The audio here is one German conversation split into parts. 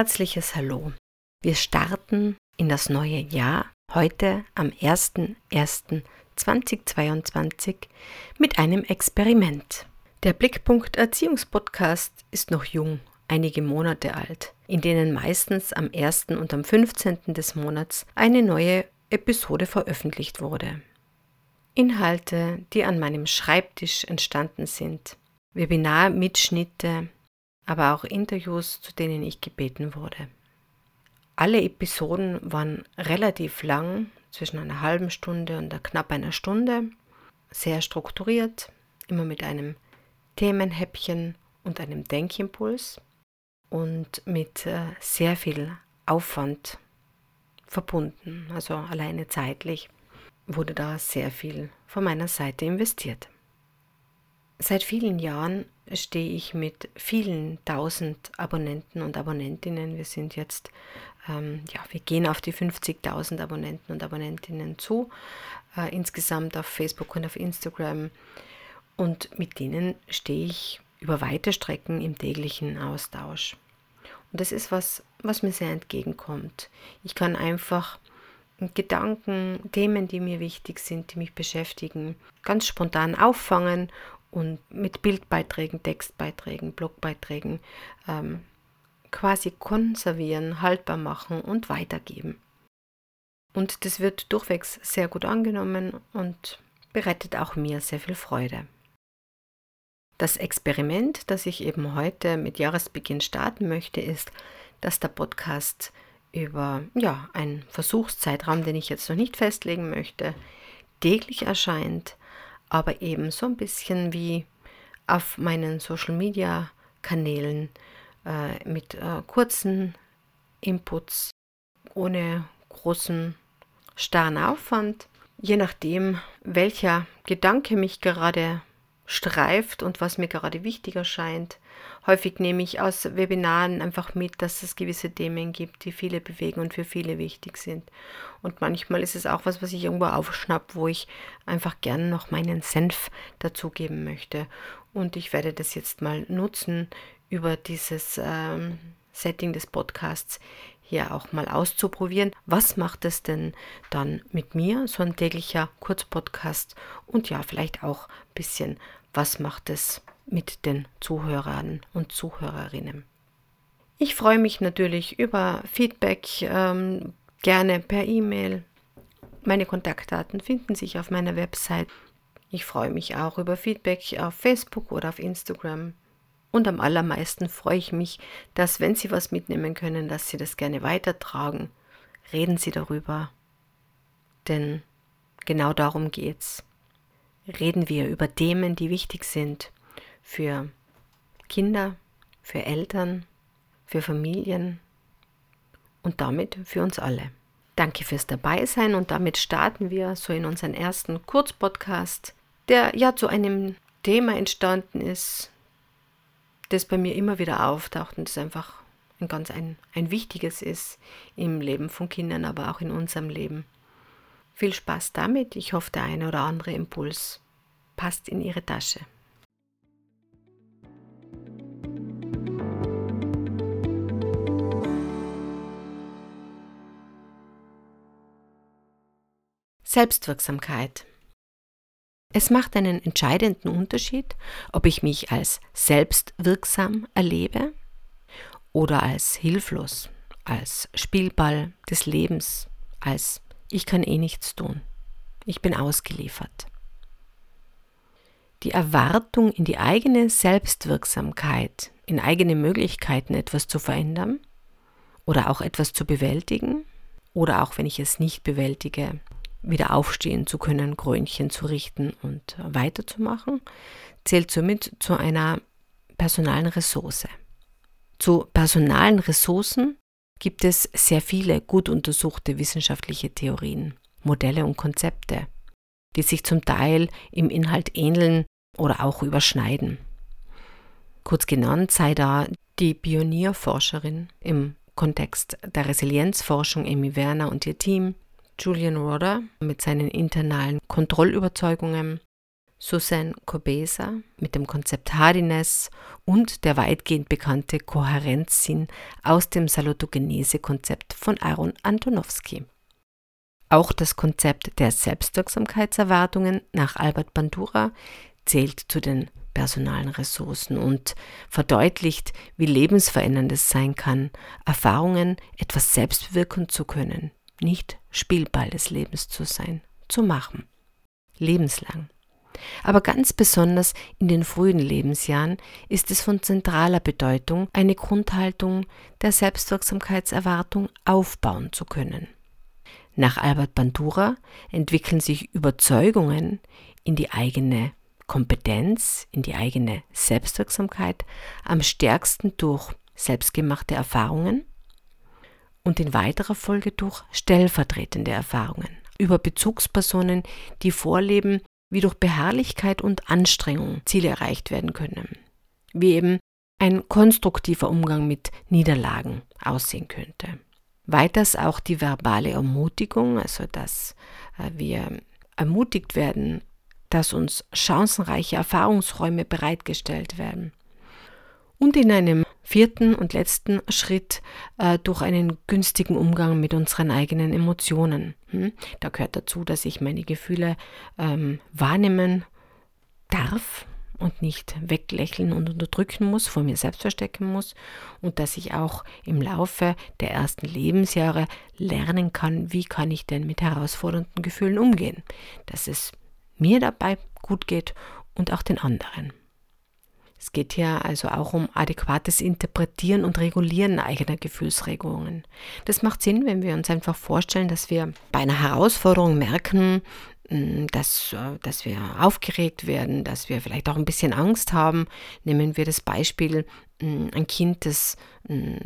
Herzliches Hallo. Wir starten in das neue Jahr heute am 01.01.2022 mit einem Experiment. Der Blickpunkt Erziehungspodcast ist noch jung, einige Monate alt, in denen meistens am 1. und am 15. des Monats eine neue Episode veröffentlicht wurde. Inhalte, die an meinem Schreibtisch entstanden sind, Webinar-Mitschnitte, aber auch Interviews, zu denen ich gebeten wurde. Alle Episoden waren relativ lang, zwischen einer halben Stunde und knapp einer Stunde, sehr strukturiert, immer mit einem Themenhäppchen und einem Denkimpuls und mit äh, sehr viel Aufwand verbunden. Also alleine zeitlich wurde da sehr viel von meiner Seite investiert. Seit vielen Jahren stehe ich mit vielen tausend Abonnenten und Abonnentinnen. Wir sind jetzt, ähm, ja, wir gehen auf die 50.000 Abonnenten und Abonnentinnen zu, äh, insgesamt auf Facebook und auf Instagram und mit denen stehe ich über weite Strecken im täglichen Austausch. Und das ist was, was mir sehr entgegenkommt. Ich kann einfach Gedanken, Themen, die mir wichtig sind, die mich beschäftigen, ganz spontan auffangen und mit Bildbeiträgen, Textbeiträgen, Blogbeiträgen ähm, quasi konservieren, haltbar machen und weitergeben. Und das wird durchwegs sehr gut angenommen und bereitet auch mir sehr viel Freude. Das Experiment, das ich eben heute mit Jahresbeginn starten möchte, ist, dass der Podcast über ja, einen Versuchszeitraum, den ich jetzt noch nicht festlegen möchte, täglich erscheint, aber eben so ein bisschen wie auf meinen Social Media Kanälen äh, mit äh, kurzen Inputs, ohne großen starren Aufwand, je nachdem, welcher Gedanke mich gerade streift und was mir gerade wichtig erscheint. Häufig nehme ich aus Webinaren einfach mit, dass es gewisse Themen gibt, die viele bewegen und für viele wichtig sind. Und manchmal ist es auch was, was ich irgendwo aufschnapp, wo ich einfach gerne noch meinen Senf dazugeben möchte. Und ich werde das jetzt mal nutzen, über dieses ähm, Setting des Podcasts hier auch mal auszuprobieren. Was macht es denn dann mit mir, so ein täglicher Kurzpodcast? Und ja, vielleicht auch ein bisschen was macht es mit den Zuhörern und Zuhörerinnen. Ich freue mich natürlich über Feedback, ähm, gerne per E-Mail. Meine Kontaktdaten finden sich auf meiner Website. Ich freue mich auch über Feedback auf Facebook oder auf Instagram. Und am allermeisten freue ich mich, dass wenn Sie was mitnehmen können, dass Sie das gerne weitertragen. Reden Sie darüber. Denn genau darum geht's reden wir über Themen, die wichtig sind für Kinder, für Eltern, für Familien und damit für uns alle. Danke fürs Dabeisein und damit starten wir so in unseren ersten Kurzpodcast, der ja zu einem Thema entstanden ist, das bei mir immer wieder auftaucht und das einfach ein ganz ein, ein wichtiges ist im Leben von Kindern, aber auch in unserem Leben. Viel Spaß damit. Ich hoffe, der eine oder andere Impuls passt in Ihre Tasche. Selbstwirksamkeit. Es macht einen entscheidenden Unterschied, ob ich mich als selbstwirksam erlebe oder als hilflos, als Spielball des Lebens, als ich kann eh nichts tun. Ich bin ausgeliefert. Die Erwartung in die eigene Selbstwirksamkeit, in eigene Möglichkeiten etwas zu verändern oder auch etwas zu bewältigen oder auch wenn ich es nicht bewältige, wieder aufstehen zu können, Krönchen zu richten und weiterzumachen, zählt somit zu einer personalen Ressource. Zu personalen Ressourcen gibt es sehr viele gut untersuchte wissenschaftliche Theorien, Modelle und Konzepte, die sich zum Teil im Inhalt ähneln oder auch überschneiden. Kurz genannt sei da die Pionierforscherin im Kontext der Resilienzforschung Amy Werner und ihr Team, Julian Rodder mit seinen internalen Kontrollüberzeugungen, Susan Kobesa mit dem Konzept Hardiness und der weitgehend bekannte Kohärenzsinn aus dem Salutogenese-Konzept von Aaron Antonowski. Auch das Konzept der Selbstwirksamkeitserwartungen nach Albert Bandura zählt zu den personalen Ressourcen und verdeutlicht, wie lebensverändernd es sein kann, Erfahrungen etwas selbst bewirken zu können, nicht Spielball des Lebens zu sein, zu machen. Lebenslang. Aber ganz besonders in den frühen Lebensjahren ist es von zentraler Bedeutung, eine Grundhaltung der Selbstwirksamkeitserwartung aufbauen zu können. Nach Albert Bandura entwickeln sich Überzeugungen in die eigene Kompetenz, in die eigene Selbstwirksamkeit am stärksten durch selbstgemachte Erfahrungen und in weiterer Folge durch stellvertretende Erfahrungen über Bezugspersonen, die vorleben, wie durch Beharrlichkeit und Anstrengung Ziele erreicht werden können. Wie eben ein konstruktiver Umgang mit Niederlagen aussehen könnte. Weiters auch die verbale Ermutigung, also dass äh, wir ermutigt werden, dass uns chancenreiche Erfahrungsräume bereitgestellt werden. Und in einem vierten und letzten Schritt äh, durch einen günstigen Umgang mit unseren eigenen Emotionen. Hm? Da gehört dazu, dass ich meine Gefühle ähm, wahrnehmen darf und nicht weglächeln und unterdrücken muss, vor mir selbst verstecken muss und dass ich auch im Laufe der ersten Lebensjahre lernen kann, wie kann ich denn mit herausfordernden Gefühlen umgehen, dass es mir dabei gut geht und auch den anderen. Es geht hier also auch um adäquates Interpretieren und Regulieren eigener Gefühlsregungen. Das macht Sinn, wenn wir uns einfach vorstellen, dass wir bei einer Herausforderung merken, mm, dass, äh, dass wir aufgeregt werden, dass wir vielleicht auch ein bisschen Angst haben. Nehmen wir das Beispiel, mm, ein Kind, das mm,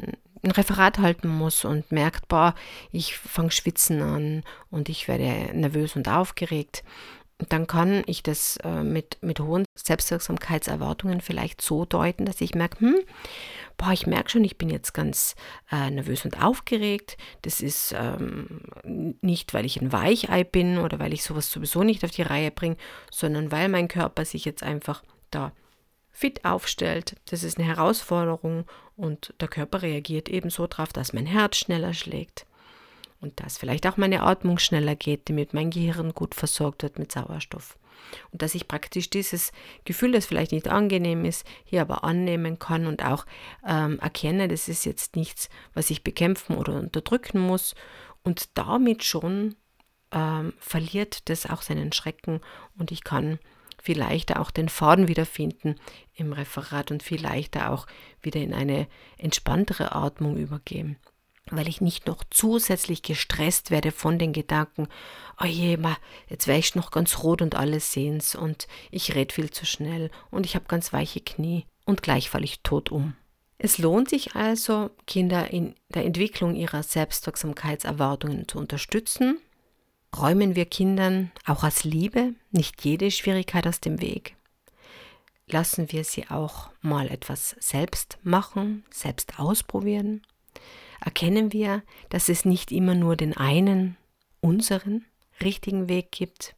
ein Referat halten muss und merkt, boah, ich fange schwitzen an und ich werde nervös und aufgeregt dann kann ich das äh, mit, mit hohen Selbstwirksamkeitserwartungen vielleicht so deuten, dass ich merke, hm, boah, ich merke schon, ich bin jetzt ganz äh, nervös und aufgeregt. Das ist ähm, nicht, weil ich ein Weichei bin oder weil ich sowas sowieso nicht auf die Reihe bringe, sondern weil mein Körper sich jetzt einfach da fit aufstellt. Das ist eine Herausforderung und der Körper reagiert eben so drauf, dass mein Herz schneller schlägt und dass vielleicht auch meine Atmung schneller geht, damit mein Gehirn gut versorgt wird mit Sauerstoff. Und dass ich praktisch dieses Gefühl, das vielleicht nicht angenehm ist, hier aber annehmen kann und auch ähm, erkenne, das ist jetzt nichts, was ich bekämpfen oder unterdrücken muss. Und damit schon ähm, verliert das auch seinen Schrecken und ich kann viel leichter auch den Faden wiederfinden im Referat und viel leichter auch wieder in eine entspanntere Atmung übergehen weil ich nicht noch zusätzlich gestresst werde von den Gedanken, oh je, jetzt wäre ich noch ganz rot und alles sehen's und ich rede viel zu schnell und ich habe ganz weiche Knie und gleich falle ich tot um. Es lohnt sich also, Kinder in der Entwicklung ihrer Selbstwirksamkeitserwartungen zu unterstützen. Räumen wir Kindern auch aus Liebe nicht jede Schwierigkeit aus dem Weg. Lassen wir sie auch mal etwas selbst machen, selbst ausprobieren erkennen wir, dass es nicht immer nur den einen, unseren, richtigen Weg gibt,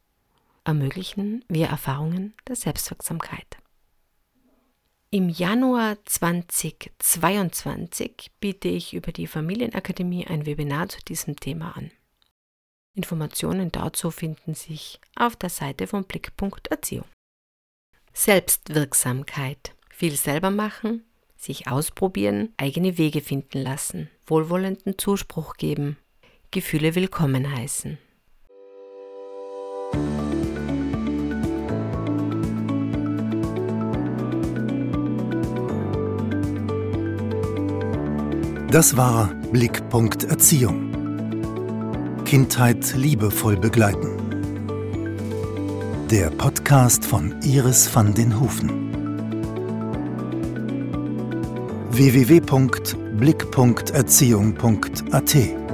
ermöglichen wir Erfahrungen der Selbstwirksamkeit. Im Januar 2022 biete ich über die Familienakademie ein Webinar zu diesem Thema an. Informationen dazu finden sich auf der Seite von Blickpunkt Erziehung. Selbstwirksamkeit. Viel selber machen, sich ausprobieren, eigene Wege finden lassen, wohlwollenden Zuspruch geben, Gefühle willkommen heißen. Das war Blickpunkt Erziehung. Kindheit liebevoll begleiten. Der Podcast von Iris van den Hufen. www.blickpunkt.erziehung blick.erziehung.at.